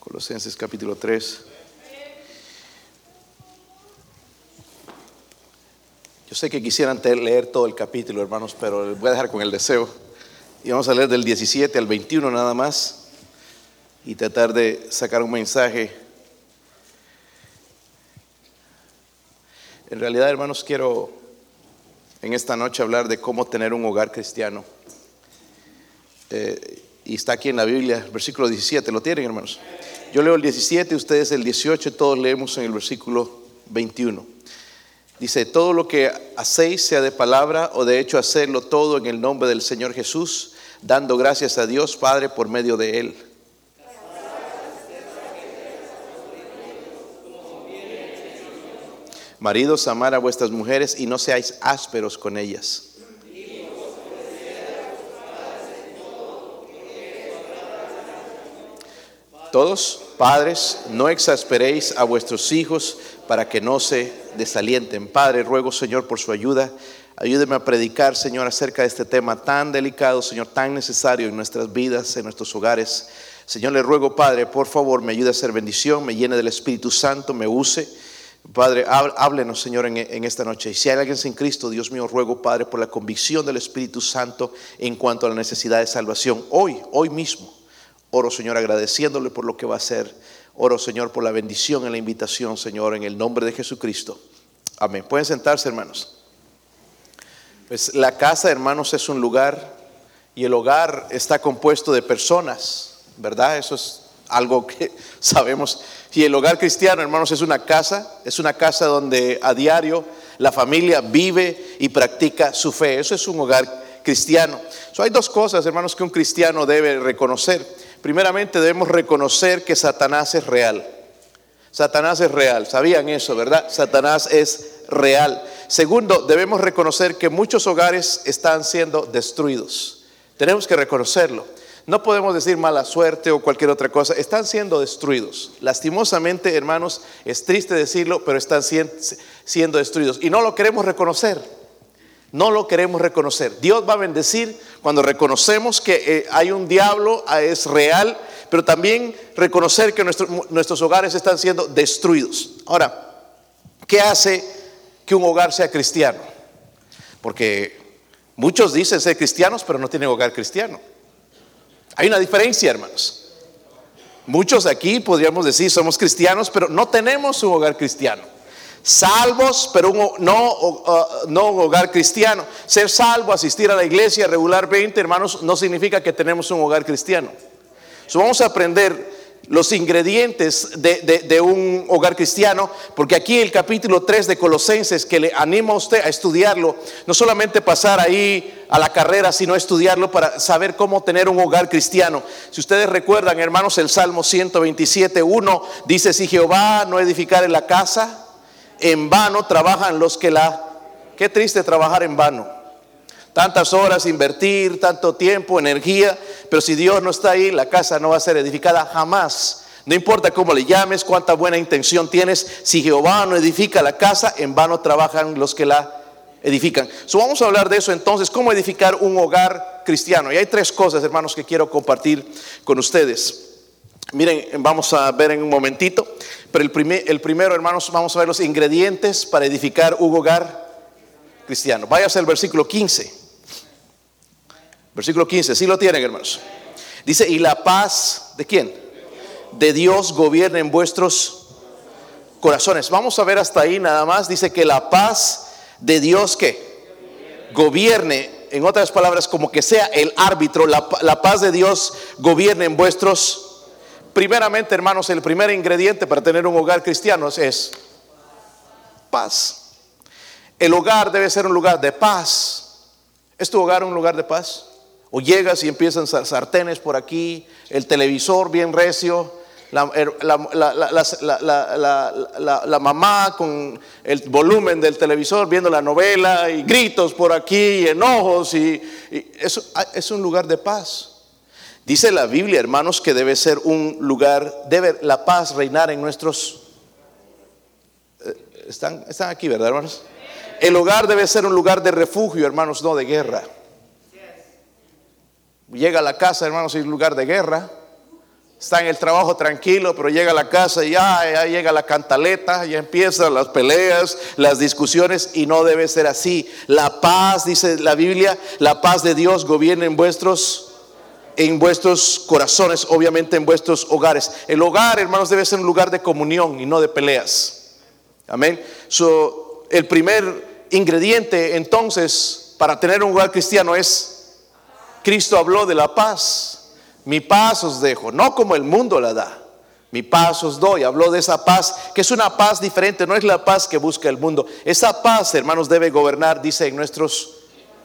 Colosenses capítulo 3. Yo sé que quisieran leer todo el capítulo, hermanos, pero les voy a dejar con el deseo. Y vamos a leer del 17 al 21 nada más y tratar de sacar un mensaje. En realidad, hermanos, quiero en esta noche hablar de cómo tener un hogar cristiano. Eh, y está aquí en la Biblia, versículo 17, ¿lo tienen, hermanos? Yo leo el 17, ustedes el 18, todos leemos en el versículo 21. Dice, todo lo que hacéis, sea de palabra o de hecho, hacerlo todo en el nombre del Señor Jesús, dando gracias a Dios Padre por medio de Él. Maridos, amar a vuestras mujeres y no seáis ásperos con ellas. Todos, padres, no exasperéis a vuestros hijos para que no se desalienten. Padre, ruego, Señor, por su ayuda. Ayúdeme a predicar, Señor, acerca de este tema tan delicado, Señor, tan necesario en nuestras vidas, en nuestros hogares. Señor, le ruego, Padre, por favor, me ayude a hacer bendición, me llene del Espíritu Santo, me use. Padre, há- háblenos, Señor, en, en esta noche. Y si hay alguien sin Cristo, Dios mío, ruego, Padre, por la convicción del Espíritu Santo en cuanto a la necesidad de salvación. Hoy, hoy mismo. Oro, Señor, agradeciéndole por lo que va a hacer. Oro, Señor, por la bendición en la invitación, Señor, en el nombre de Jesucristo. Amén. Pueden sentarse, hermanos. Pues la casa, hermanos, es un lugar y el hogar está compuesto de personas, ¿verdad? Eso es algo que sabemos. Y el hogar cristiano, hermanos, es una casa, es una casa donde a diario la familia vive y practica su fe. Eso es un hogar cristiano. So, hay dos cosas, hermanos, que un cristiano debe reconocer. Primeramente debemos reconocer que Satanás es real. Satanás es real. ¿Sabían eso, verdad? Satanás es real. Segundo, debemos reconocer que muchos hogares están siendo destruidos. Tenemos que reconocerlo. No podemos decir mala suerte o cualquier otra cosa. Están siendo destruidos. Lastimosamente, hermanos, es triste decirlo, pero están sien- siendo destruidos. Y no lo queremos reconocer. No lo queremos reconocer. Dios va a bendecir cuando reconocemos que eh, hay un diablo, ah, es real, pero también reconocer que nuestro- nuestros hogares están siendo destruidos. Ahora, ¿qué hace que un hogar sea cristiano? Porque muchos dicen ser cristianos, pero no tienen hogar cristiano. Hay una diferencia, hermanos. Muchos aquí podríamos decir somos cristianos, pero no tenemos un hogar cristiano. Salvos, pero un no, uh, no un hogar cristiano. Ser salvo, asistir a la iglesia regularmente, hermanos, no significa que tenemos un hogar cristiano. Vamos a aprender los ingredientes de un hogar cristiano, porque aquí el capítulo 3 de Colosenses, que le anima a usted a estudiarlo, no solamente pasar ahí a la carrera, sino estudiarlo para saber cómo tener un hogar cristiano. Si ustedes recuerdan, hermanos, el Salmo 127, 1 dice, si Jehová no edificare la casa, en vano trabajan los que la... Qué triste trabajar en vano. Tantas horas invertir, tanto tiempo, energía, pero si Dios no está ahí, la casa no va a ser edificada jamás. No importa cómo le llames, cuánta buena intención tienes, si Jehová no edifica la casa, en vano trabajan los que la edifican. So, vamos a hablar de eso entonces, cómo edificar un hogar cristiano. Y hay tres cosas, hermanos, que quiero compartir con ustedes. Miren, vamos a ver en un momentito, pero el, primer, el primero, hermanos, vamos a ver los ingredientes para edificar un hogar cristiano. Váyase al versículo 15. Versículo 15, sí lo tienen, hermanos. Dice, y la paz de quién? De Dios gobierna en vuestros corazones. Vamos a ver hasta ahí nada más. Dice que la paz de Dios que gobierne, en otras palabras, como que sea el árbitro, la, la paz de Dios gobierne en vuestros Primeramente, hermanos, el primer ingrediente para tener un hogar cristiano es paz. El hogar debe ser un lugar de paz. ¿Es tu hogar un lugar de paz? O llegas y empiezan sar- sartenes por aquí, el televisor bien recio, la, mamá con el volumen del televisor viendo la novela y gritos por aquí, y enojos, y, y eso ah, es un lugar de paz. Dice la Biblia, hermanos, que debe ser un lugar, debe la paz reinar en nuestros... eh, Están, están aquí, ¿verdad, hermanos? El hogar debe ser un lugar de refugio, hermanos, no de guerra. Llega a la casa, hermanos, y es un lugar de guerra. Está en el trabajo tranquilo, pero llega a la casa y ya, ya llega la cantaleta, ya empiezan las peleas, las discusiones y no debe ser así. La paz, dice la Biblia, la paz de Dios gobierna en vuestros en vuestros corazones, obviamente en vuestros hogares. El hogar, hermanos, debe ser un lugar de comunión y no de peleas. Amén. So, el primer ingrediente entonces para tener un hogar cristiano es, Cristo habló de la paz. Mi paz os dejo, no como el mundo la da. Mi paz os doy. Habló de esa paz, que es una paz diferente, no es la paz que busca el mundo. Esa paz, hermanos, debe gobernar, dice, en nuestros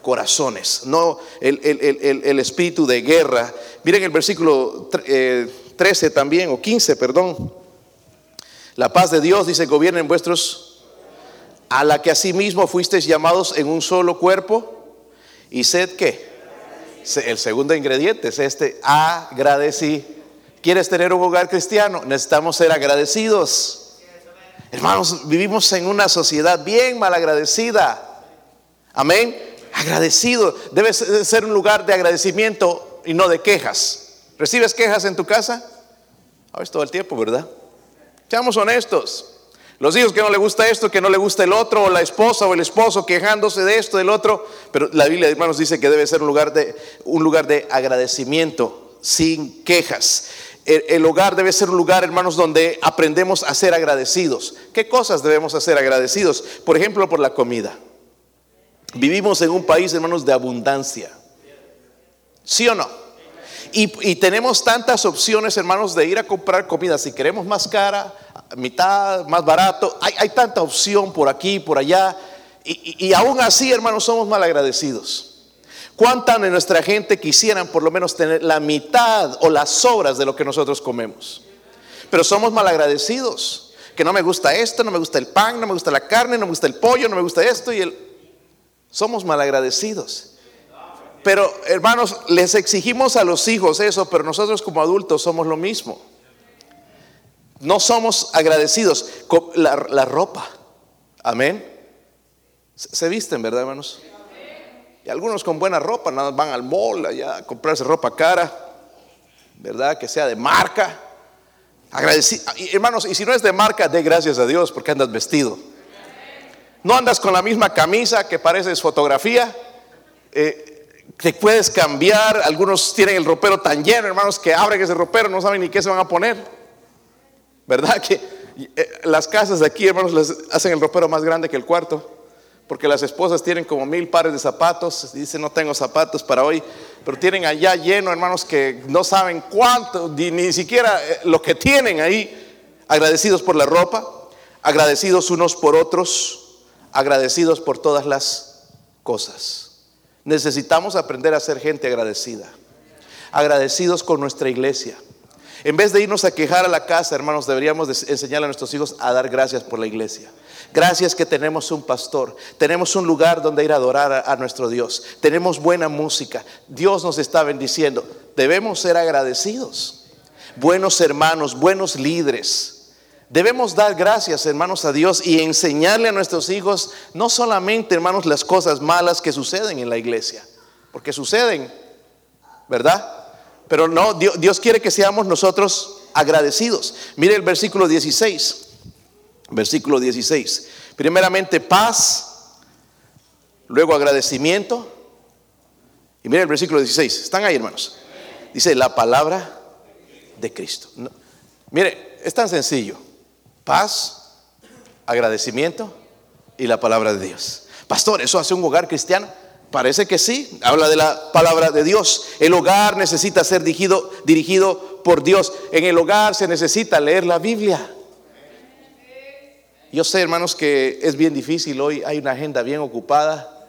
corazones, no el, espíritu de guerra. Miren el versículo 13 eh, también, o 15, perdón. La paz de Dios, dice, gobierna en vuestros, a la que asimismo fuisteis llamados en un solo cuerpo, y sed qué el segundo ingrediente es este, agradecí. ¿Quieres tener un hogar cristiano? Necesitamos ser agradecidos. Hermanos, vivimos en una sociedad bien malagradecida. Amén. Agradecido. Debe ser un lugar de agradecimiento y no de quejas. ¿Recibes quejas en tu casa? A veces todo el tiempo, ¿verdad? Seamos honestos. Los hijos que no le gusta esto, que no le gusta el otro, o la esposa o el esposo quejándose de esto, del otro. Pero la Biblia, hermanos, dice que debe ser un lugar de, un lugar de agradecimiento, sin quejas. El, hogar debe ser un lugar, hermanos, donde aprendemos a ser agradecidos. ¿Qué cosas debemos hacer agradecidos? Por ejemplo, por la comida. Vivimos en un país, hermanos, de abundancia. ¿Sí o no? Y, y, tenemos tantas opciones, hermanos, de ir a comprar comida. Si queremos más cara, mitad, más barato. Hay, tanta opción por aquí, por allá. Y, aún así, hermanos, somos mal agradecidos. ¿Cuánta de nuestra gente quisieran por lo menos tener la mitad o las sobras de lo que nosotros comemos? Pero somos mal agradecidos. Que no me gusta esto, no me gusta el pan, no me gusta la carne, no me gusta el pollo, no me gusta esto y el... Somos mal agradecidos. Pero hermanos, les exigimos a los hijos eso, pero nosotros como adultos somos lo mismo no somos agradecidos con la, ropa. Amén. Se, visten, ¿verdad, hermanos? Y algunos con buena ropa, nada van al mall allá a comprarse ropa cara, ¿verdad? Que sea de marca. Hermanos, y si no es de marca, dé gracias a Dios porque andas vestido. No andas con la misma camisa que pareces fotografía. Eh, te puedes cambiar. Algunos tienen el ropero tan lleno, hermanos, que abren ese ropero, no saben ni qué se van a poner. ¿Verdad que eh, las casas de aquí, hermanos, les hacen el ropero más grande que el cuarto? Porque las esposas tienen como mil pares de zapatos. Dicen, no tengo zapatos para hoy. Pero tienen allá lleno, hermanos, que no saben cuánto, ni, siquiera eh, lo que tienen ahí. Agradecidos por la ropa, agradecidos unos por otros, agradecidos por todas las cosas. Necesitamos aprender a ser gente agradecida. Agradecidos con nuestra iglesia en vez de irnos a quejar a la casa, hermanos, deberíamos enseñar a nuestros hijos a dar gracias por la iglesia. Gracias que tenemos un pastor, tenemos un lugar donde ir a adorar a, nuestro Dios, tenemos buena música, Dios nos está bendiciendo. Debemos ser agradecidos, buenos hermanos, buenos líderes. Debemos dar gracias, hermanos, a Dios y enseñarle a nuestros hijos no solamente, hermanos, las cosas malas que suceden en la iglesia, porque suceden, ¿verdad? Pero no, Dios, quiere que seamos nosotros agradecidos. Mire el versículo 16. Versículo 16. Primeramente paz, luego agradecimiento. Y mire el versículo 16. ¿Están ahí, hermanos? Dice la palabra de Cristo. mire, es tan sencillo. Paz, agradecimiento y la palabra de Dios. Pastor, ¿eso hace un hogar cristiano? Parece que sí, habla de la palabra de Dios. El hogar necesita ser dirigido, por Dios. En el hogar se necesita leer la Biblia. Yo sé, hermanos, que es bien difícil hoy, hay una agenda bien ocupada.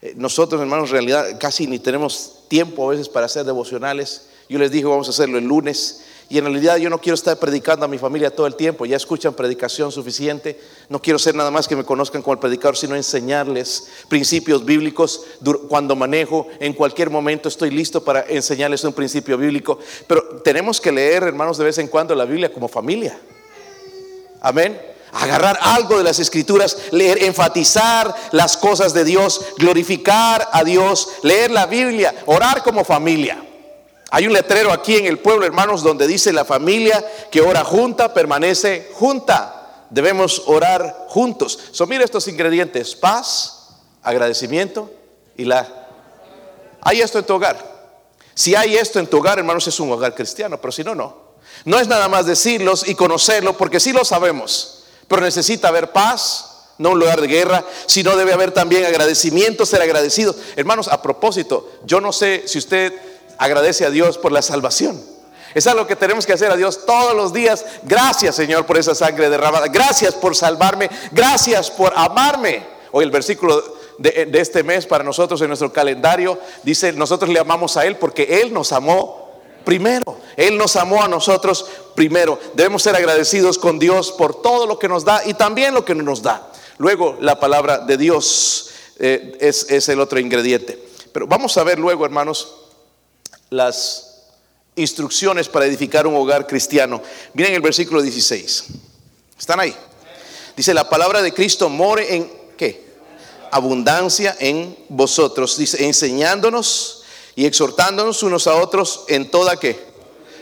Eh, nosotros, hermanos, en realidad casi ni tenemos tiempo a veces para hacer devocionales. Yo les dije, vamos a hacerlo el lunes. Y en realidad yo no quiero estar predicando a mi familia todo el tiempo, ya escuchan predicación suficiente. No quiero ser nada más que me conozcan como el predicador, sino enseñarles principios bíblicos cuando manejo. En cualquier momento estoy listo para enseñarles un principio bíblico. Pero tenemos que leer, hermanos, de vez en cuando la Biblia como familia. Amén agarrar algo de las escrituras, leer, enfatizar las cosas de Dios, glorificar a Dios, leer la Biblia, orar como familia. Hay un letrero aquí en el pueblo, hermanos, donde dice la familia que ora junta permanece junta. Debemos orar juntos. So, mira estos ingredientes: paz, agradecimiento y la. Hay esto en tu hogar. Si hay esto en tu hogar, hermanos, es un hogar cristiano, pero si no, no. No es nada más decirlos y conocerlo, porque sí lo sabemos, pero necesita haber paz, no un lugar de guerra, sino debe haber también agradecimiento, ser agradecidos. Hermanos, a propósito, yo no sé si usted agradece a Dios por la salvación. Es algo que tenemos que hacer a Dios todos los días. Gracias Señor por esa sangre derramada. Gracias por salvarme. Gracias por amarme. Hoy el versículo de, de, este mes para nosotros en nuestro calendario dice, nosotros le amamos a Él porque Él nos amó primero. Él nos amó a nosotros primero. Debemos ser agradecidos con Dios por todo lo que nos da y también lo que no nos da. Luego la palabra de Dios eh, es, es el otro ingrediente. Pero vamos a ver luego, hermanos, las instrucciones para edificar un hogar cristiano. Miren el versículo 16. ¿Están ahí? Dice, la palabra de Cristo more en qué? Abundancia en vosotros. Dice, enseñándonos y exhortándonos unos a otros en toda qué?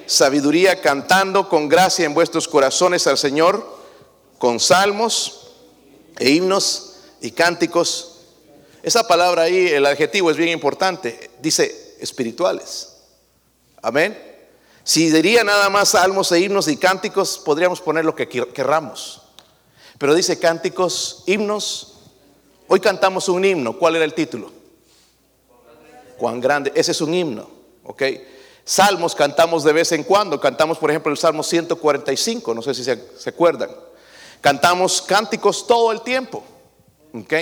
Sabiduría, cantando con gracia en vuestros corazones al Señor, con salmos e himnos y cánticos. Esa palabra ahí, el adjetivo es bien importante. Dice espirituales. Amén. Si diría nada más salmos e himnos y cánticos, podríamos poner lo que querramos. Pero dice cánticos, himnos. Hoy cantamos un himno. ¿Cuál era el título? Cuán grande. Ese es un himno. ¿Ok? Salmos cantamos de vez en cuando. Cantamos, por ejemplo, el Salmo 145. No sé si se, se acuerdan. Cantamos cánticos todo el tiempo. ¿Ok?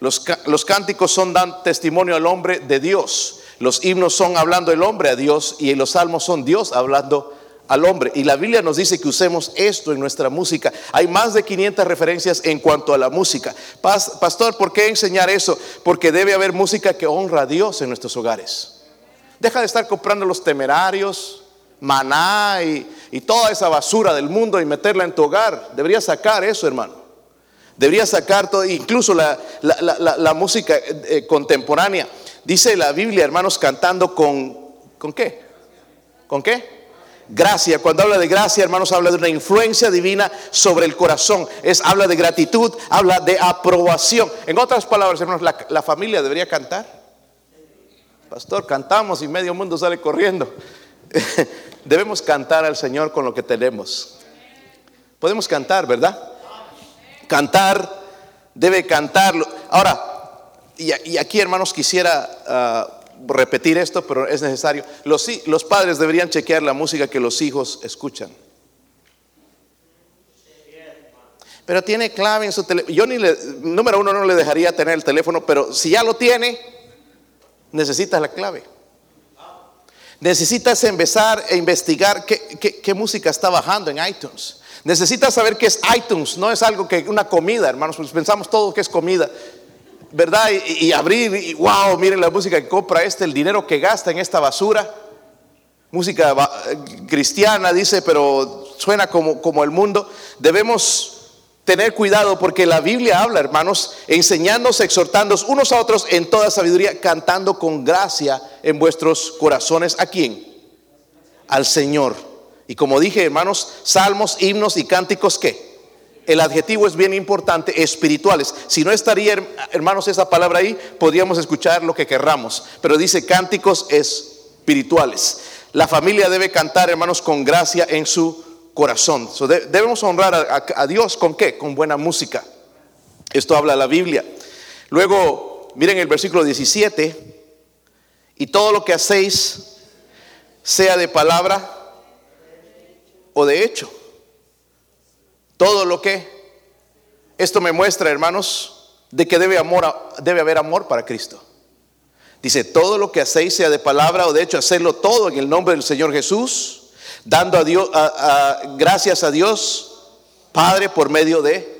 Los, los cánticos son dan testimonio al hombre de Dios. Los himnos son hablando el hombre a Dios y los salmos son Dios hablando al hombre. Y la Biblia nos dice que usemos esto en nuestra música. Hay más de 500 referencias en cuanto a la música. Pastor, ¿por qué enseñar eso? Porque debe haber música que honra a Dios en nuestros hogares. Deja de estar comprando los temerarios, maná y, toda esa basura del mundo y meterla en tu hogar. Deberías sacar eso, hermano. Deberías sacar todo, incluso la, música eh, eh, contemporánea. Dice la Biblia, hermanos, cantando con, ¿con qué? ¿Con qué? Gracia. Cuando habla de gracia, hermanos, habla de una influencia divina sobre el corazón. Es, habla de gratitud, habla de aprobación. En otras palabras, hermanos, la, la familia debería cantar. Pastor, cantamos y medio mundo sale corriendo. Debemos cantar al Señor con lo que tenemos. Podemos cantar, ¿verdad? Cantar, debe cantarlo. Ahora, y, aquí, hermanos, quisiera ah, repetir esto, pero es necesario. Los, los padres deberían chequear la música que los hijos escuchan. Pero tiene clave en su teléfono. Yo ni le, número uno, no le dejaría tener el teléfono, pero si ya lo tiene, necesitas la clave. Necesitas empezar a investigar qué, qué música está bajando en iTunes. Necesitas saber qué es iTunes, no es algo que una comida, hermanos, pues pensamos todo que es comida. ¿verdad? Y, abrir, y wow, miren la música que compra este, el dinero que gasta en esta basura. Música cristiana, dice, pero suena como, como el mundo. Debemos tener cuidado porque la Biblia habla, hermanos, enseñándonos, exhortándonos unos a otros en toda sabiduría, cantando con gracia en vuestros corazones. ¿A quién? Al Señor. Y como dije, hermanos, salmos, himnos y cánticos, ¿qué? el adjetivo es bien importante, espirituales. Si no estaría, hermanos, esa palabra ahí, podríamos escuchar lo que querramos. Pero dice cánticos espirituales. La familia debe cantar, hermanos, con gracia en su corazón. debemos honrar a, a, Dios con qué? Con buena música. Esto habla la Biblia. Luego, miren el versículo 17. Y todo lo que hacéis, sea de palabra o de hecho todo lo que esto me muestra, hermanos, de que debe, amor, debe haber amor para Cristo. Dice, todo lo que hacéis sea de palabra o de hecho hacerlo todo en el nombre del Señor Jesús, dando a Dios, gracias a Dios Padre por medio de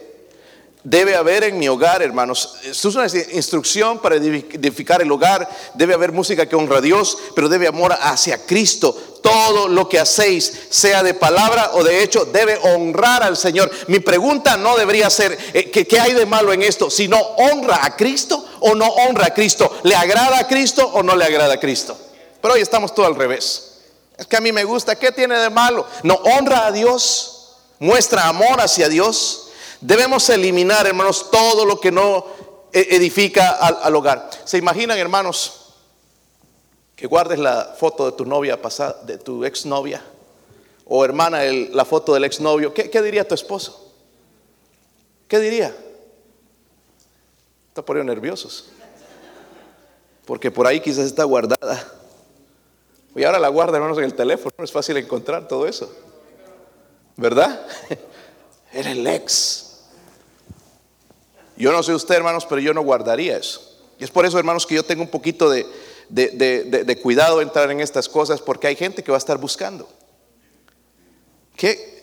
debe haber en mi hogar, hermanos. Esto es una instrucción para edificar el hogar. Debe haber música que honra a Dios, pero debe amor hacia Cristo. Todo lo que hacéis, sea de palabra o de hecho, debe honrar al Señor. Mi pregunta no debería ser, eh, ¿qué, hay de malo en esto? Sino, ¿honra a Cristo o no honra a Cristo? ¿Le agrada a Cristo o no le agrada a Cristo? Pero hoy estamos todo al revés. Es que a mí me gusta, ¿qué tiene de malo? No, honra a Dios, muestra amor hacia Dios. Debemos eliminar, hermanos, todo lo que no e-, edifica al, hogar. ¿Se imaginan, hermanos, que guardes la foto de tu novia pasada, de tu exnovia? O hermana, la foto del exnovio. ¿Qué, ¿Qué diría tu esposo? ¿Qué diría? Está poniendo nerviosos. Porque por ahí quizás está guardada. Y ahora la guarda, hermanos, en el teléfono. No es fácil encontrar todo eso. ¿Verdad? Era el ex. Yo no sé usted, hermanos, pero yo no guardaría eso. Y es por eso, hermanos, que yo tengo un poquito de, cuidado entrar en estas cosas, porque hay gente que va a estar buscando. ¿Qué,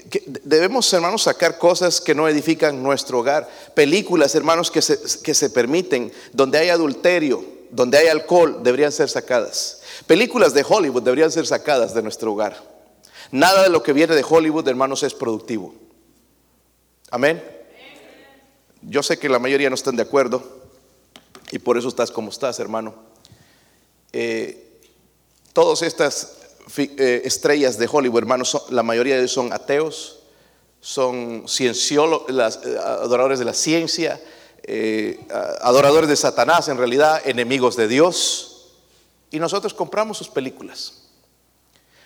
debemos, hermanos, sacar cosas que no edifican nuestro hogar. Películas, hermanos, que se, que se permiten, donde hay adulterio, donde hay alcohol, deberían ser sacadas. Películas de Hollywood deberían ser sacadas de nuestro hogar. Nada de lo que viene de Hollywood, hermanos, es productivo. Amén. Yo sé que la mayoría no están de acuerdo y por eso estás como estás, hermano. Eh, todas estas eh, estrellas de Hollywood, hermanos, la mayoría de ellos son ateos, son cienciólogos, eh, adoradores de la ciencia, eh, adoradores de Satanás, en realidad enemigos de Dios. Y nosotros compramos sus películas.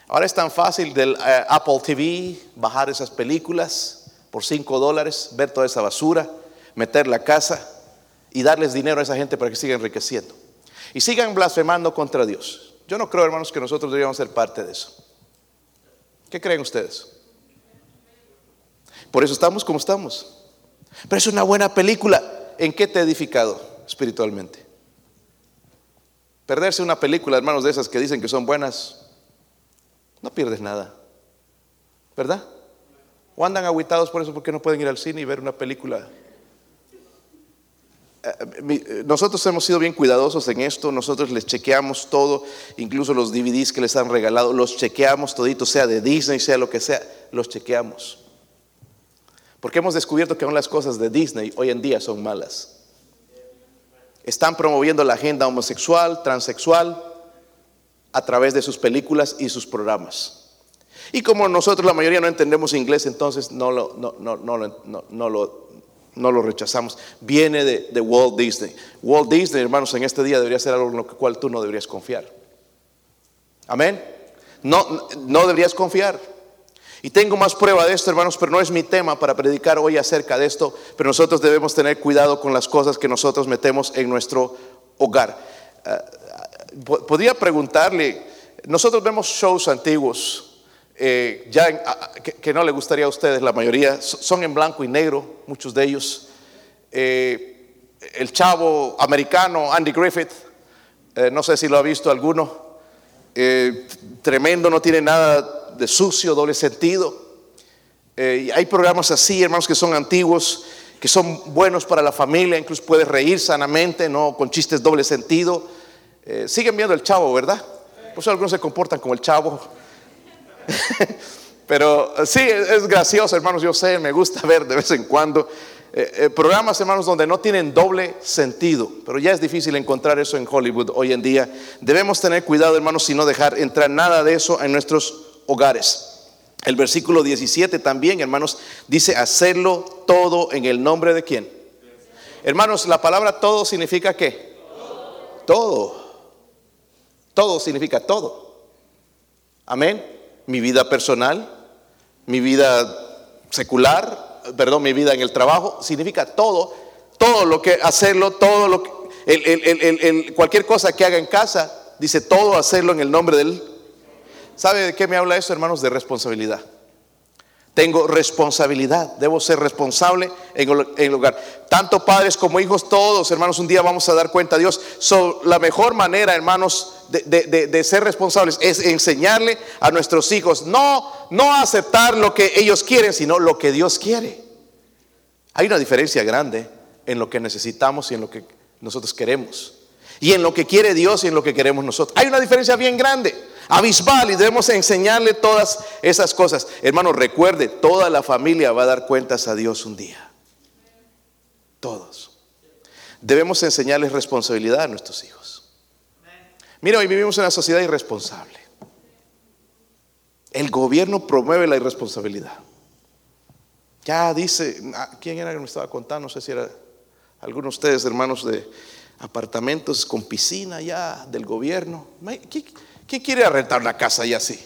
Ahora es tan fácil del Apple TV bajar esas películas por 5 dólares, ver toda esa basura, meter la casa y darles dinero a esa gente para que sigan enriqueciendo. Y sigan blasfemando contra Dios. Yo no creo, hermanos, que nosotros deberíamos ser parte de eso. ¿Qué creen ustedes? Por eso estamos como estamos. Pero es una buena película. ¿En qué te ha edificado espiritualmente? Perderse una película, hermanos, de esas que dicen que son buenas, no pierdes nada. ¿Verdad? ¿O andan aguitados por eso porque no pueden ir al cine y ver una película nosotros hemos sido bien cuidadosos en esto, nosotros les chequeamos todo, incluso los DVDs que les han regalado, los chequeamos todito, sea de Disney, sea lo que sea, los chequeamos. Porque hemos descubierto que aún las cosas de Disney hoy en día son malas. Están promoviendo la agenda homosexual, transexual, a través de sus películas y sus programas. Y como nosotros la mayoría no entendemos inglés, entonces no lo, no, no, no lo no lo rechazamos. Viene de, Walt Disney. Walt Disney, hermanos, en este día debería ser algo en lo cual tú no deberías confiar. Amén. No, no deberías confiar. Y tengo más prueba de esto, hermanos, pero no es mi tema para predicar hoy acerca de esto. Pero nosotros debemos tener cuidado con las cosas que nosotros metemos en nuestro hogar. Ah, podría preguntarle, nosotros vemos shows antiguos eh, que, no le gustaría a ustedes, la mayoría son en blanco y negro, muchos de ellos. Eh, el chavo americano Andy Griffith, eh, no sé si lo ha visto alguno, tremendo, no tiene nada de sucio, doble sentido. hay programas así, hermanos, que son antiguos, que son buenos para la familia, incluso puedes reír sanamente, no con chistes doble sentido. siguen viendo el chavo, ¿verdad? Por eso algunos se comportan como el chavo. Pero sí, es gracioso, hermanos, yo sé, me gusta ver de vez en cuando eh, eh, programas, hermanos, donde no tienen doble sentido, pero ya es difícil encontrar eso en Hollywood hoy en día. Debemos tener cuidado, hermanos, y no dejar entrar nada de eso en nuestros hogares. El versículo 17 también, hermanos, dice hacerlo todo en el nombre de quién. Hermanos, la palabra todo significa qué? Todo. Todo significa todo. Amén mi vida personal, mi vida secular, perdón, mi vida en el trabajo, significa todo, todo lo que hacerlo, todo lo que, cualquier cosa que haga en casa, dice todo hacerlo en el nombre del... ¿Sabe de qué me habla eso, hermanos? De responsabilidad. Tengo responsabilidad, debo ser responsable en el lugar. Tanto padres como hijos, todos, hermanos, un día vamos a dar cuenta a Dios. la mejor manera, hermanos, de, ser responsables es enseñarle a nuestros hijos no, no aceptar lo que ellos quieren, sino lo que Dios quiere. Hay una diferencia grande en lo que necesitamos y en lo que nosotros queremos. Y en lo que quiere Dios y en lo que queremos nosotros. Hay una diferencia bien grande abismal y debemos enseñarle todas esas cosas. Hermano, recuerde, toda la familia va a dar cuentas a Dios un día. Todos. Debemos enseñarles responsabilidad a nuestros hijos. Mira, hoy vivimos en una sociedad irresponsable. El gobierno promueve la irresponsabilidad. Ya dice, ah, ¿quién era que me estaba contando? No sé si era algunos de ustedes, hermanos de apartamentos con piscina ya del gobierno. ¿Quién quiere rentar una casa allá así?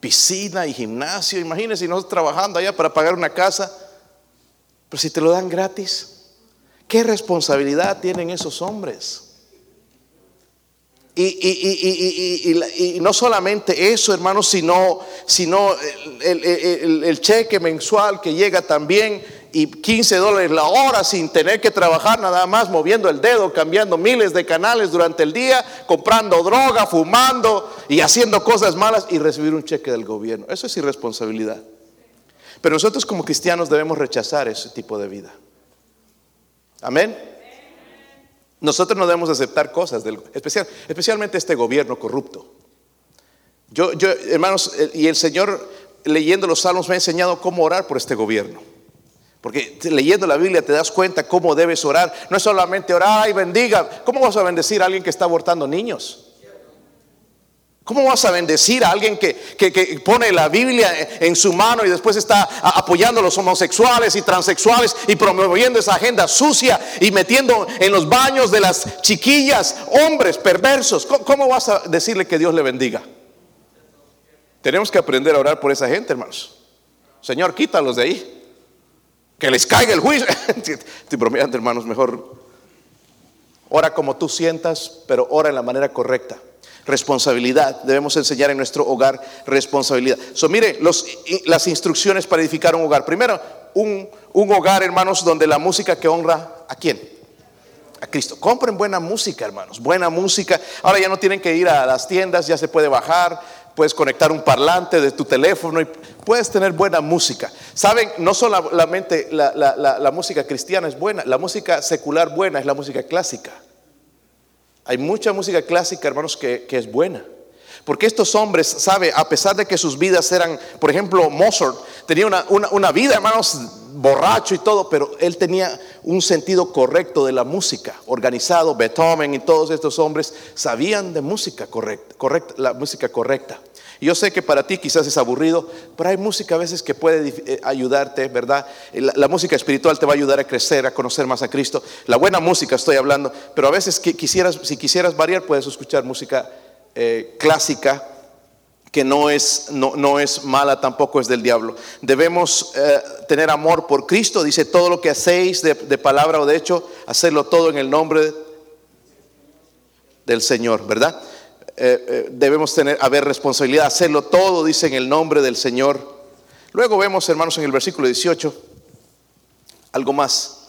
Piscina y gimnasio. Imagínense nosotros trabajando allá para pagar una casa. Pero si te lo dan gratis, ¿qué responsabilidad tienen esos hombres? Y, no solamente eso, hermanos, sino, sino el, cheque mensual que llega también y 15 dólares la hora sin tener que trabajar nada más, moviendo el dedo, cambiando miles de canales durante el día, comprando droga, fumando y haciendo cosas malas y recibir un cheque del gobierno. Eso es irresponsabilidad. Pero nosotros como cristianos debemos rechazar ese tipo de vida. Amén. Nosotros no debemos aceptar cosas, del, especial, especialmente este gobierno corrupto. Yo, yo, hermanos, y el Señor leyendo los salmos me ha enseñado cómo orar por este gobierno. Porque leyendo la Biblia te das cuenta cómo debes orar. No es solamente orar y bendiga. ¿Cómo vas a bendecir a alguien que está abortando niños? ¿Cómo vas a bendecir a alguien que, pone la Biblia en su mano y después está apoyando a los homosexuales y transexuales y promoviendo esa agenda sucia y metiendo en los baños de las chiquillas hombres perversos? ¿Cómo, vas a decirle que Dios le bendiga? Tenemos que aprender a orar por esa gente, hermanos. Señor, quítalos de ahí. Que les caiga el juicio. Estoy bromeando, hermanos, mejor. Ora como tú sientas, pero ora en la manera correcta. Responsabilidad. Debemos enseñar en nuestro hogar responsabilidad. So, mire las instrucciones para edificar un hogar. Primero, un, un hogar, hermanos, donde la música que honra a quién? A Cristo. Compren buena música, hermanos. Buena música. Ahora ya no tienen que ir a las tiendas, ya se puede bajar. Puedes conectar un parlante de tu teléfono y puedes tener buena música. Saben, no solamente la, música cristiana es buena, la música secular buena es la música clásica. Hay mucha música clásica, hermanos, que, es buena. Porque estos hombres, sabe, a pesar de que sus vidas eran, por ejemplo, Mozart tenía una, vida, hermanos, borracho y todo, pero él tenía un sentido correcto de la música, organizado, Beethoven y todos estos hombres sabían de música correcta, correcta la música correcta. Yo sé que para ti quizás es aburrido, pero hay música a veces que puede eh, ayudarte, ¿verdad? La, música espiritual te va a ayudar a crecer, a conocer más a Cristo. La buena música estoy hablando, pero a veces que quisieras, si quisieras variar, puedes escuchar música eh, clásica que no es, no, no, es mala, tampoco es del diablo. Debemos eh, tener amor por Cristo, dice todo lo que hacéis de, de palabra o de hecho, hacerlo todo en el nombre del Señor, ¿verdad? Eh, debemos tener, haber responsabilidad, hacerlo todo, dice en el nombre del Señor. Luego vemos, hermanos, en el versículo 18, algo más.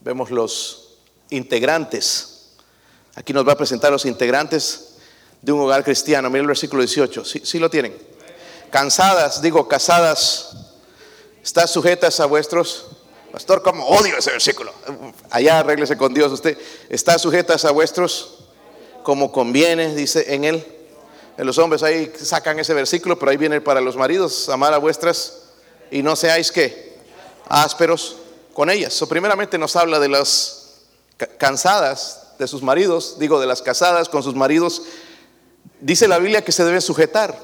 Vemos los integrantes. Aquí nos va a presentar los integrantes de un hogar cristiano. Miren el versículo 18. Si lo tienen. Cansadas, digo, casadas, ¿están sujetas a vuestros? Pastor, como odio ese versículo. Allá arréglese con Dios usted. ¿Está sujetas a vuestros? como conviene, dice en él. En los hombres ahí sacan ese versículo, pero ahí viene para los maridos, amar a vuestras y no seáis que ásperos con ellas. So, primeramente nos habla de las cansadas de sus maridos, digo de las casadas con sus maridos. Dice la Biblia que se deben sujetar.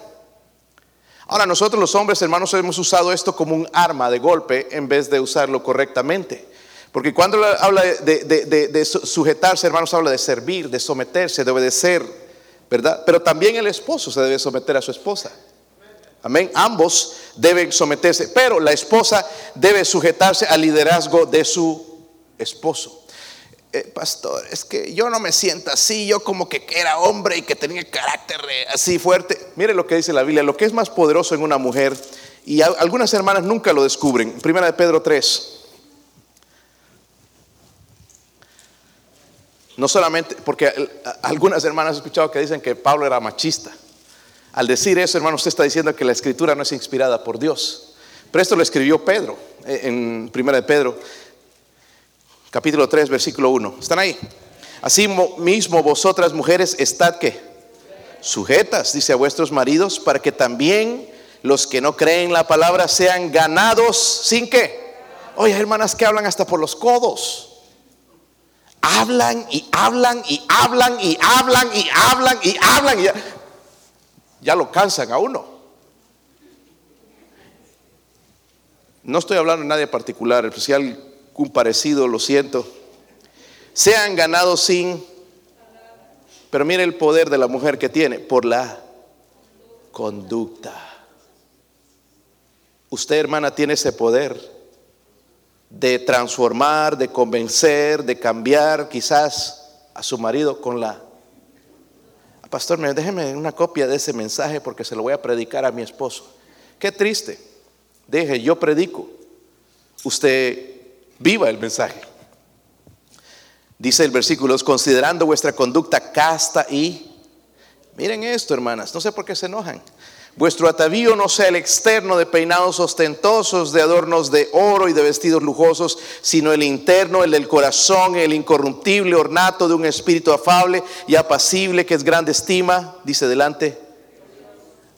Ahora nosotros los hombres, hermanos, hemos usado esto como un arma de golpe en vez de usarlo correctamente. Porque cuando habla de, sujetarse, hermanos, habla de servir, de someterse, de obedecer, ¿verdad? Pero también el esposo se debe someter a su esposa. Amén. Ambos deben someterse, pero la esposa debe sujetarse al liderazgo de su esposo. Eh, pastor, es que yo no me siento así, yo como que era hombre y que tenía carácter así fuerte. Mire lo que dice la Biblia, lo que es más poderoso en una mujer, y algunas hermanas nunca lo descubren. Primera de Pedro 3. No solamente, porque algunas hermanas he escuchado que dicen que Pablo era machista. Al decir eso, hermano, usted está diciendo que la escritura no es inspirada por Dios. Pero esto lo escribió Pedro, eh, en Primera de Pedro, capítulo 3, versículo 1. ¿Están ahí? Así mismo vosotras mujeres, estad que sujetas, dice a vuestros maridos, para que también los que no creen la palabra sean ganados sin qué. Oye, hermanas que hablan hasta por los codos hablan y hablan y hablan y hablan y hablan y hablan. ya lo cansan a uno. No estoy hablando de nadie particular, especial un parecido, lo siento. Sean ganados sin, pero mire el poder de la mujer que tiene, por la conducta. Usted, hermana, tiene ese poder de transformar, de convencer, de cambiar quizás a su marido con la... Pastor, déjeme una copia de ese mensaje porque se lo voy a predicar a mi esposo. Qué triste. Deje, yo predico. Usted viva el mensaje. Dice el versículo, considerando vuestra conducta casta y... Miren esto, hermanas, no sé por qué se enojan. Vuestro atavío no sea el externo de peinados ostentosos, de adornos de oro y de vestidos lujosos, sino el interno, el del corazón, el incorruptible ornato de un espíritu afable y apacible que es grande estima. Dice delante.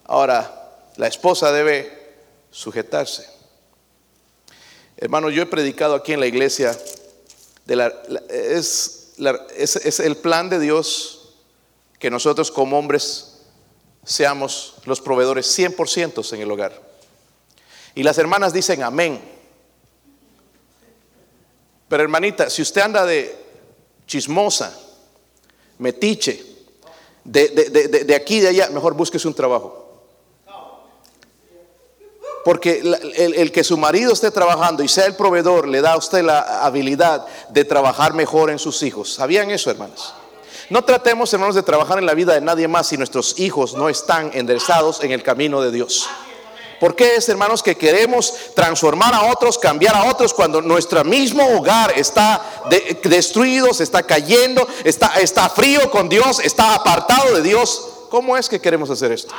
Ahora, la esposa debe sujetarse. Hermano, yo he predicado aquí en la iglesia, es el plan de Dios que nosotros como hombres seamos los proveedores 100% en el hogar. Y las hermanas dicen amén. Pero hermanita, si usted anda de chismosa, metiche, de, de, aquí y de allá, mejor búsquese un trabajo. Porque el, el, que su marido esté trabajando y sea el proveedor le da a usted la habilidad de trabajar mejor en sus hijos. ¿Sabían eso, hermanas? No tratemos, hermanos, de trabajar en la vida de nadie más si nuestros hijos no están enderezados en el camino de Dios. ¿Por qué es, hermanos, que queremos transformar a otros, cambiar a otros cuando nuestro mismo hogar está destruido, se está cayendo, está, está frío con Dios, está apartado de Dios? ¿Cómo es que queremos hacer esto?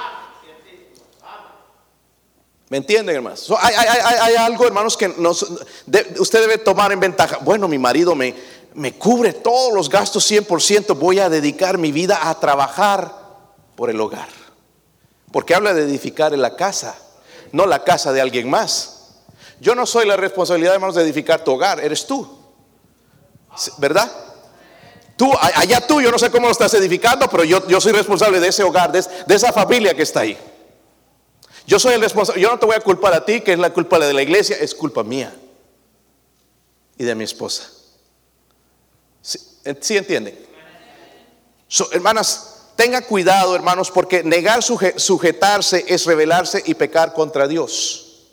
¿Me entienden, hermanos? hay, algo, hermanos, que usted debe tomar en ventaja. Bueno, mi marido me, me cubre todos los gastos 100%, voy a dedicar mi vida a trabajar por el hogar. Porque habla de edificar en la casa, no la casa de alguien más. Yo no soy la responsabilidad, hermanos, de edificar tu hogar, eres tú. ¿Verdad? Tú, allá tú, yo no sé cómo lo estás edificando, pero yo, yo soy responsable de ese hogar, de esa familia que está ahí. Yo soy el responsable, yo no te voy a culpar a ti, que es la culpa de la iglesia, es culpa mía y de mi esposa. ¿Sí entienden? hermanas, tenga cuidado, hermanos, porque negar sujetarse es rebelarse y pecar contra Dios.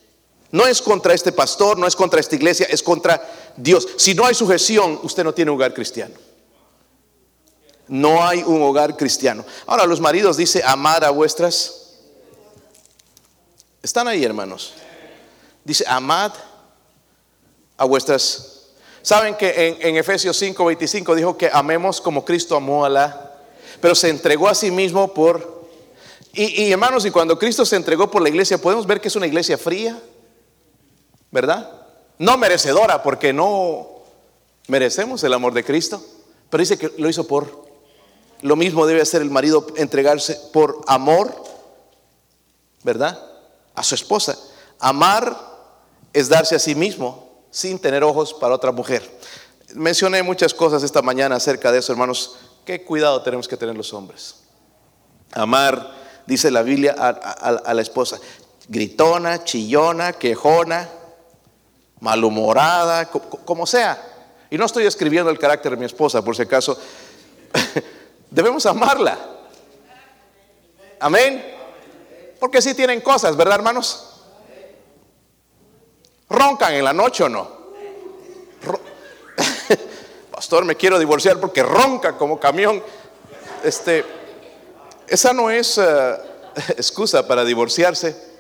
No es contra este pastor, no es contra esta iglesia, es contra Dios. Si no hay sujeción, usted no tiene hogar cristiano. No hay un hogar cristiano. Ahora los maridos dice, amar a vuestras. Están ahí, hermanos. Dice, amad a vuestras Saben que en, Efesios 5, 25 dijo que amemos como Cristo amó a la, pero se entregó a sí mismo por... Y, y hermanos, y cuando Cristo se entregó por la iglesia, podemos ver que es una iglesia fría, ¿verdad? No merecedora, porque no merecemos el amor de Cristo, pero dice que lo hizo por... Lo mismo debe hacer el marido, entregarse por amor, ¿verdad? A su esposa. Amar es darse a sí mismo sin tener ojos para otra mujer. Mencioné muchas cosas esta mañana acerca de eso, hermanos. Qué cuidado tenemos que tener los hombres. Amar, dice la Biblia, a, la esposa, gritona, chillona, quejona, malhumorada, como sea. Y no estoy escribiendo el carácter de mi esposa, por si acaso. Debemos amarla. Amén. Porque si tienen cosas, ¿verdad, hermanos? ¿Roncan en la noche o no? Pastor, me quiero divorciar porque ronca como camión. Este, esa no es eh, excusa para divorciarse.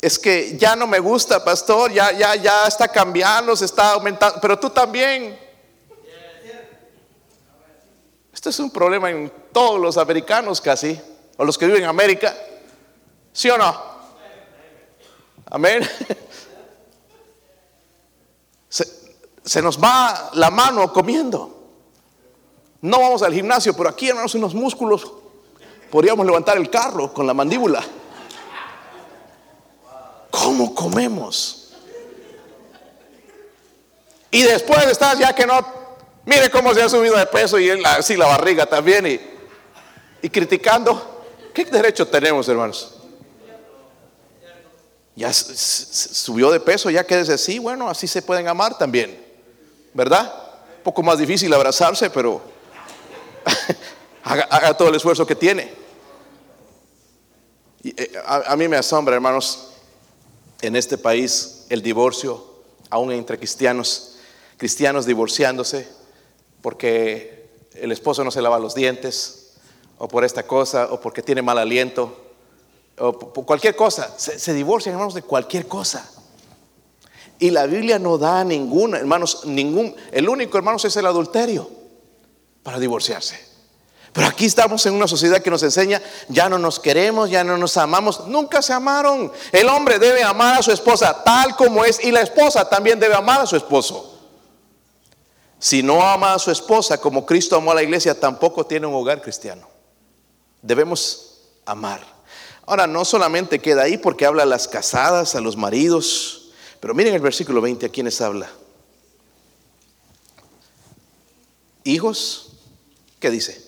Es que ya no me gusta, pastor, ya, ya, ya está cambiando, se está aumentando, pero tú también. Esto es un problema en todos los americanos casi, o los que viven en América. ¿Sí o no? Amén. Se, nos va la mano comiendo. No vamos al gimnasio, pero aquí hermanos unos músculos. Podríamos levantar el carro con la mandíbula. ¿Cómo comemos? Y después estás ya que no, mire cómo se ha subido de peso y así la barriga también. Y, y criticando. ¿Qué derecho tenemos, hermanos? Ya subió de peso, ya quédese así, bueno, así se pueden amar también, ¿verdad? Un poco más difícil abrazarse, pero haga, todo el esfuerzo que tiene. Eh, a, mí me asombra, hermanos, en este país el divorcio, aún entre cristianos, cristianos divorciándose porque el esposo no se lava los dientes, o por esta cosa, o porque tiene mal aliento, o por cualquier cosa. Se, se divorcian, hermanos, de cualquier cosa. Y la Biblia no da ninguna, hermanos, ningún, el único, hermanos, es el adulterio para divorciarse. Pero aquí estamos en una sociedad que nos enseña, ya no nos queremos, ya no nos amamos. Nunca se amaron. El hombre debe amar a su esposa tal como es y la esposa también debe amar a su esposo. Si no ama a su esposa como Cristo amó a la iglesia, tampoco tiene un hogar cristiano. Debemos amar. Ahora, no solamente queda ahí porque habla a las casadas, a los maridos, pero miren el versículo 20 a quienes habla. Hijos, ¿qué dice?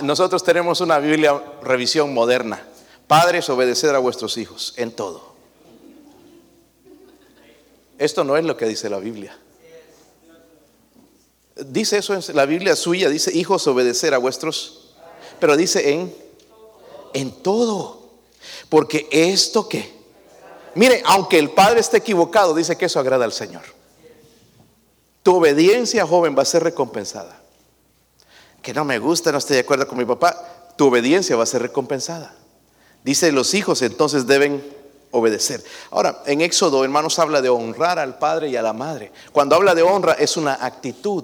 Nosotros tenemos una Biblia revisión moderna. Padres, obedecer a vuestros hijos en todo. Esto no es lo que dice la Biblia. Dice eso en la Biblia suya, dice hijos obedecer a vuestros, pero dice en en todo. Porque esto que Mire, aunque el padre esté equivocado, dice que eso agrada al Señor. Tu obediencia, joven, va a ser recompensada que no me gusta, no estoy de acuerdo con mi papá, tu obediencia va a ser recompensada. Dice, los hijos entonces deben obedecer. Ahora, en Éxodo, hermanos, habla de honrar al padre y a la madre. Cuando habla de honra es una actitud.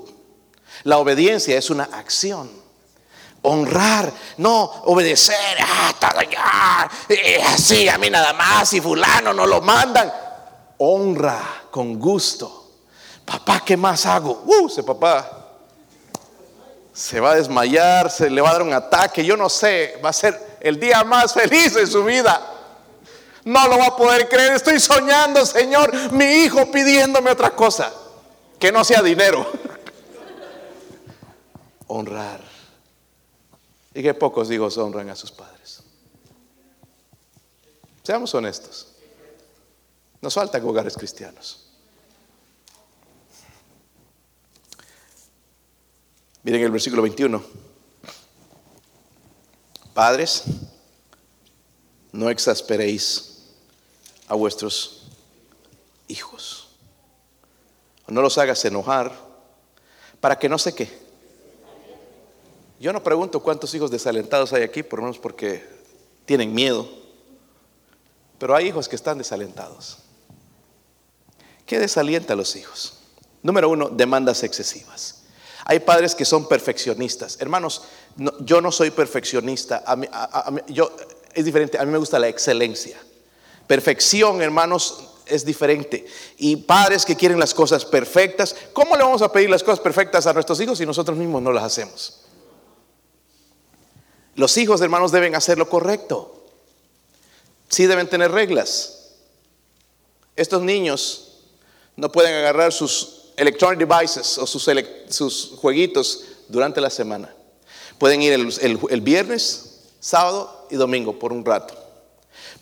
La obediencia es una acción. Honrar, no obedecer, ah, eh, así a mí nada más y fulano no lo mandan. Honra con gusto. Papá, ¿qué más hago? Uh, ese papá se va a desmayar, se le va a dar un ataque, yo no sé, va a ser el día más feliz de su vida. No lo va a poder creer, estoy soñando, Señor, mi hijo pidiéndome otra cosa, que no sea dinero. Honrar. Y que pocos hijos honran a sus padres. Seamos honestos. Nos faltan hogares cristianos. Miren el versículo 21. Padres, no exasperéis a vuestros hijos. No los hagas enojar para que no sé qué. Yo no pregunto cuántos hijos desalentados hay aquí, por lo menos porque tienen miedo. Pero hay hijos que están desalentados. ¿Qué desalienta a los hijos? Número uno, demandas excesivas. Hay padres que son perfeccionistas. Hermanos, yo no soy perfeccionista. yo, es diferente. A mí me gusta la excelencia. Perfección, hermanos, es diferente. Y padres que quieren las cosas perfectas, ¿cómo le vamos a pedir las cosas perfectas a nuestros hijos si nosotros mismos no las hacemos? Los hijos, hermanos, deben hacer lo correcto. Sí deben tener reglas. Estos niños no pueden agarrar sus electronic devices o sus, sus jueguitos durante la semana. Pueden ir el, viernes, sábado y domingo por un rato.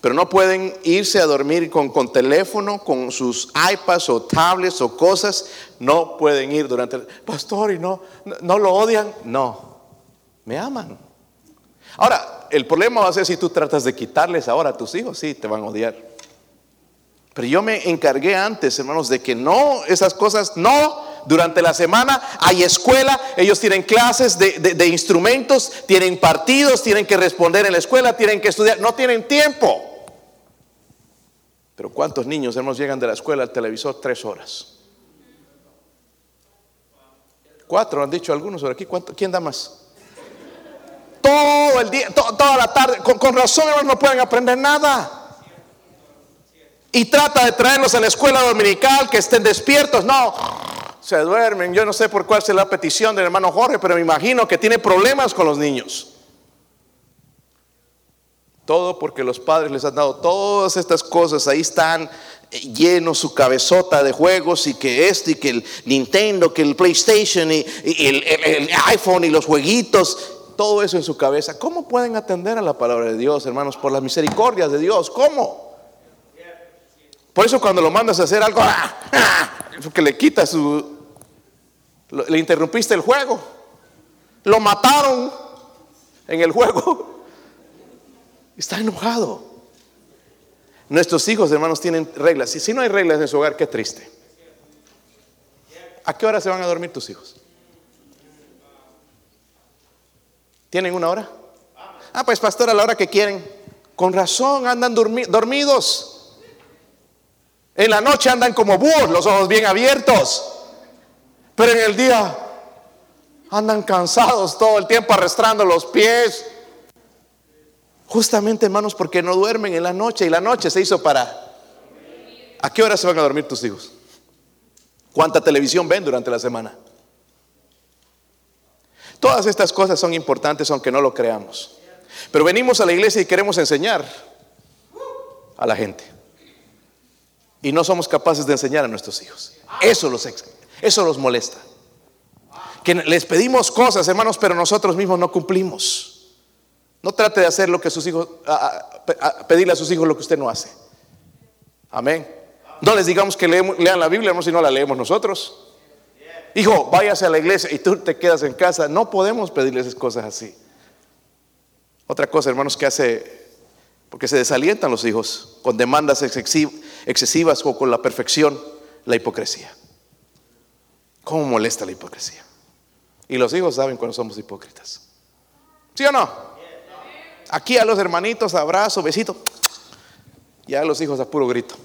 Pero no pueden irse a dormir con, teléfono, con sus iPads o tablets o cosas. No pueden ir durante. Pastor, ¿y no, no lo odian? No, me aman. Ahora, el problema va a ser si tú tratas de quitarles ahora a tus hijos, sí, te van a odiar. Pero yo me encargué antes, hermanos, de que no, esas cosas no. Durante la semana hay escuela, ellos tienen clases de, instrumentos, tienen partidos, tienen que responder en la escuela, tienen que estudiar, no tienen tiempo. Pero ¿cuántos niños, hermanos, llegan de la escuela al televisor tres horas? Cuatro, han dicho algunos por aquí. ¿Quién da más? Todo el día, toda la tarde. Con, razón, hermanos, no pueden aprender nada y trata de traerlos a la escuela dominical, que estén despiertos. No, se duermen. Yo no sé por cuál es la petición del hermano Jorge, pero me imagino que tiene problemas con los niños. Todo porque los padres les han dado todas estas cosas. Ahí están eh, llenos su cabezota de juegos y que este y que el Nintendo, que el PlayStation y, el iPhone y los jueguitos. Todo eso en su cabeza, ¿cómo pueden atender a la palabra de Dios, hermanos, por las misericordias de Dios? ¿Cómo? Por eso cuando lo mandas a hacer algo, ¡ah! ¡ah! que le quitas su... Le interrumpiste el juego. Lo mataron en el juego. Está enojado. Nuestros hijos, hermanos, tienen reglas. Y si no hay reglas en su hogar, qué triste. ¿A qué hora se van a dormir tus hijos? ¿Tienen una hora? Ah, pues pastor, a la hora que quieren. Con razón, andan dormidos. En la noche andan como búhos, los ojos bien abiertos. Pero en el día andan cansados todo el tiempo arrastrando los pies. Justamente, hermanos, porque no duermen en la noche y la noche se hizo para... ¿A qué hora se van a dormir tus hijos? ¿Cuánta televisión ven durante la semana? Todas estas cosas son importantes aunque no lo creamos. Pero venimos a la iglesia y queremos enseñar a la gente. Y no somos capaces de enseñar a nuestros hijos. Eso los, eso los molesta. Que les pedimos cosas, hermanos, pero nosotros mismos no cumplimos. No trate de hacer lo que sus hijos, pedirle a sus hijos lo que usted no hace. Amén. No les digamos que lean la Biblia, hermanos, si no la leemos nosotros. Hijo, váyase a la iglesia y tú te quedas en casa. No podemos pedirles esas cosas así. Otra cosa, hermanos, que hace, porque se desalientan los hijos con demandas excesivas o con la perfección, la hipocresía. ¿Cómo molesta la hipocresía? Y los hijos saben cuando somos hipócritas. ¿Sí o no? Aquí a los hermanitos, abrazo, besito. Y a los hijos a puro grito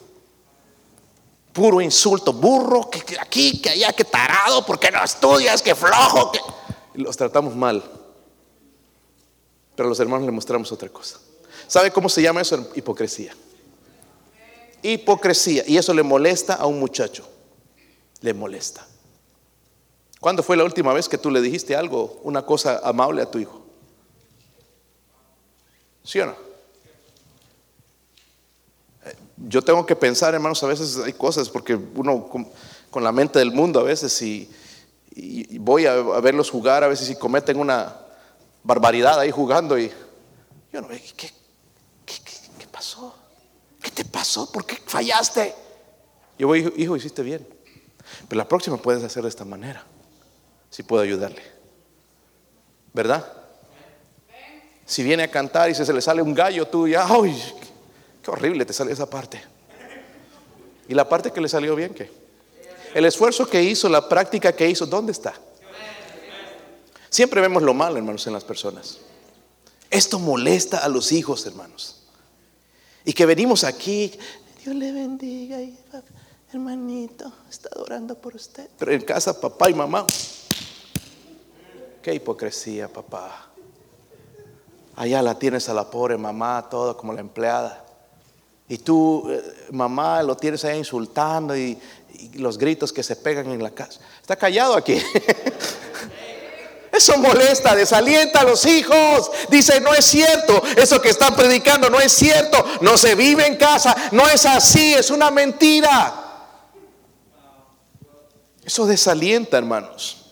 puro insulto, burro, que, aquí, que allá, que tarado, porque no estudias, que flojo, que... los tratamos mal. Pero a los hermanos le mostramos otra cosa. ¿Sabe cómo se llama eso? Hipocresía. Hipocresía. Y eso le molesta a un muchacho. Le molesta. ¿Cuándo fue la última vez que tú le dijiste algo, una cosa amable a tu hijo? ¿Sí o no? Yo tengo que pensar, hermanos, a veces hay cosas, porque uno con, la mente del mundo a veces y, voy a, verlos jugar, a veces y cometen una barbaridad ahí jugando y yo no, ¿qué, qué, pasó? ¿Qué te pasó? ¿Por qué fallaste? Yo voy, hijo, hiciste bien. Pero la próxima puedes hacer de esta manera, si puedo ayudarle. ¿Verdad? Si viene a cantar y se, se le sale un gallo, tú ya, ¡ay! Qué horrible te sale esa parte. ¿Y la parte que le salió bien qué? El esfuerzo que hizo, la práctica que hizo, ¿dónde está? Siempre vemos lo malo, hermanos, en las personas. Esto molesta a los hijos, hermanos. Y que venimos aquí, Dios le bendiga, hermanito, está adorando por usted. Pero en casa, papá y mamá, qué hipocresía, papá. Allá la tienes a la pobre mamá, toda como la empleada. Y tú, eh, mamá, lo tienes ahí insultando y, los gritos que se pegan en la casa. Está callado aquí. Eso molesta, desalienta a los hijos. Dice, no es cierto, eso que están predicando no es cierto. No se vive en casa, no es así, es una mentira. Eso desalienta, hermanos.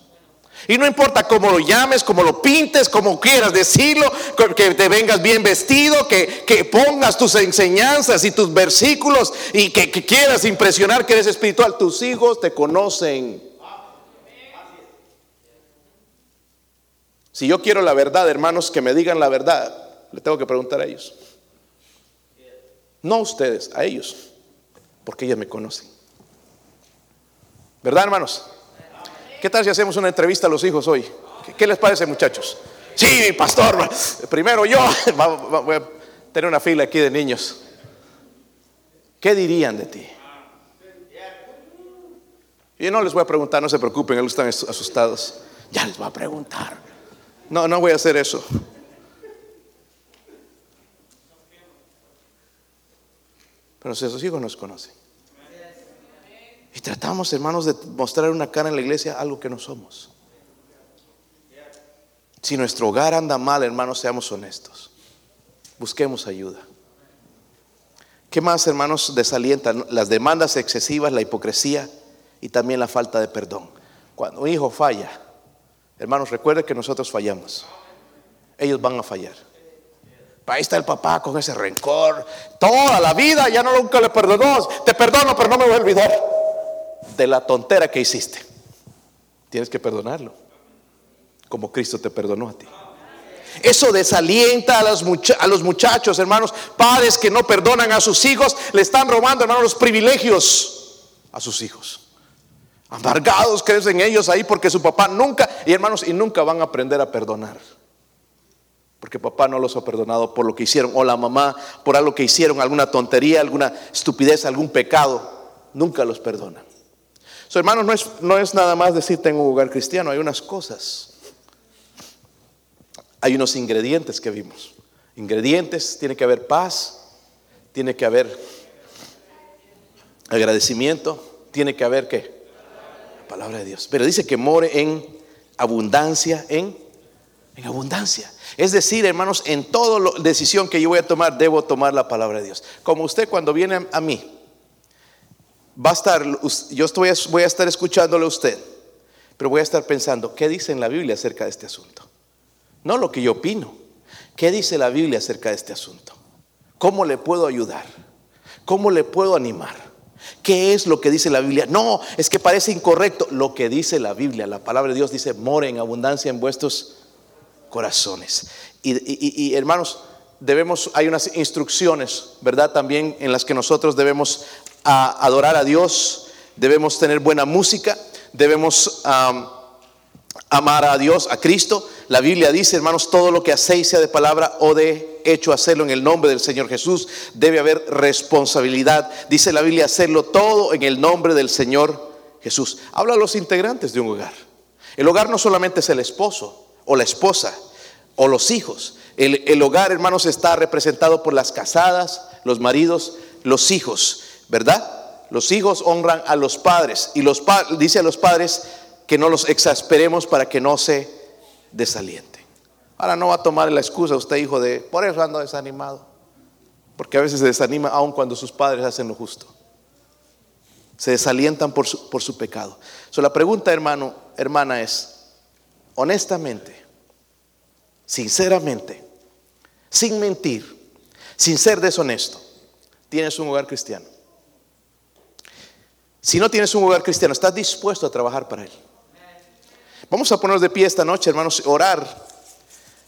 Y no importa cómo lo llames, cómo lo pintes, como quieras decirlo, que te vengas bien vestido, que, pongas tus enseñanzas y tus versículos y que, que quieras impresionar que eres espiritual. Tus hijos te conocen. Si yo quiero la verdad, hermanos, que me digan la verdad, le tengo que preguntar a ellos. No a ustedes, a ellos, porque ellos me conocen. ¿Verdad, hermanos? ¿Qué tal si hacemos una entrevista a los hijos hoy? ¿Qué, les parece, muchachos? Sí, pastor, primero yo. Voy a tener una fila aquí de niños. ¿Qué dirían de ti? Y no les voy a preguntar, no se preocupen, ellos están asustados. Ya les voy a preguntar. No, no voy a hacer eso. Pero si esos hijos nos conocen. Y tratamos, hermanos, de mostrar una cara en la iglesia algo que no somos. Si nuestro hogar anda mal, hermanos, seamos honestos. Busquemos ayuda. ¿Qué más, hermanos, desalientan? Las demandas excesivas, la hipocresía y también la falta de perdón. Cuando un hijo falla, hermanos, recuerde que nosotros fallamos. ellos van a fallar. Ahí está el papá con ese rencor. Toda la vida ya no nunca le perdonó. Te perdono, pero no me voy a olvidar de la tontera que hiciste. Tienes que perdonarlo. Como Cristo te perdonó a ti. Eso desalienta a los, muchachos, hermanos, padres que no perdonan a sus hijos, le están robando, hermanos, los privilegios a sus hijos. Amargados crecen ellos ahí porque su papá nunca, y hermanos, y nunca van a aprender a perdonar. Porque papá no los ha perdonado por lo que hicieron, o la mamá por algo que hicieron, alguna tontería, alguna estupidez, algún pecado. Nunca los perdonan. Hermanos, no es, no es nada más decir tengo un hogar cristiano, hay unas cosas hay unos ingredientes que vimos. Ingredientes, tiene que haber paz, tiene que haber agradecimiento, tiene que haber qué? La palabra de Dios. Pero dice que more en abundancia, en, en abundancia. Es decir, hermanos, en toda decisión que yo voy a tomar, debo tomar la palabra de Dios. Como usted cuando viene a mí, va a estar, yo estoy, voy a estar escuchándole a usted, pero voy a estar pensando, ¿qué dice en la Biblia acerca de este asunto? no lo que yo opino. ¿Qué dice la Biblia acerca de este asunto? ¿Cómo le puedo ayudar? ¿Cómo le puedo animar? ¿Qué es lo que dice la Biblia? No, es que parece incorrecto. Lo que dice la Biblia, la palabra de Dios dice, more en abundancia en vuestros corazones. Y, hermanos, debemos, hay unas instrucciones, ¿verdad? También en las que nosotros debemos adorar a Dios, debemos tener buena música, debemos amar a Dios, a Cristo. La Biblia dice, hermanos, todo lo que hacéis sea de palabra o de hecho hacerlo en el nombre del Señor Jesús. Debe haber responsabilidad. Dice la Biblia, hacerlo todo en el nombre del Señor Jesús. Habla a los integrantes de un hogar. El hogar no solamente es el esposo o la esposa o los hijos. El, el hogar, hermanos, está representado por las casadas, los maridos, los hijos, ¿verdad? Los hijos honran a los padres y los dice a los padres, que no los exasperemos para que no se desalienten. Ahora no va a tomar la excusa usted, hijo, de por eso ando desanimado. Porque a veces se desanima aun cuando sus padres hacen lo justo. Se desalientan por su, por su pecado. La pregunta, hermano, hermana, es, honestamente, sinceramente, sin mentir, sin ser deshonesto, ¿tienes un hogar cristiano? Si no tienes un hogar cristiano, ¿estás dispuesto a trabajar para él? Vamos a ponernos de pie esta noche, hermanos, orar.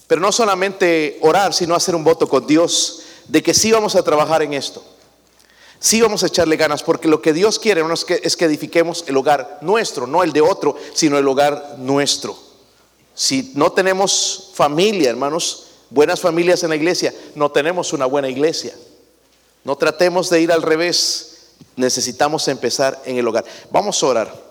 Pero no solamente orar, sino hacer un voto con Dios de que sí vamos a trabajar en esto. Sí vamos a echarle ganas, porque lo que Dios quiere que, es que edifiquemos el hogar nuestro, no el de otro, sino el hogar nuestro. Si no tenemos familia, hermanos, buenas familias en la iglesia, no tenemos una buena iglesia. No tratemos de ir al revés, necesitamos empezar en el hogar. Vamos a orar.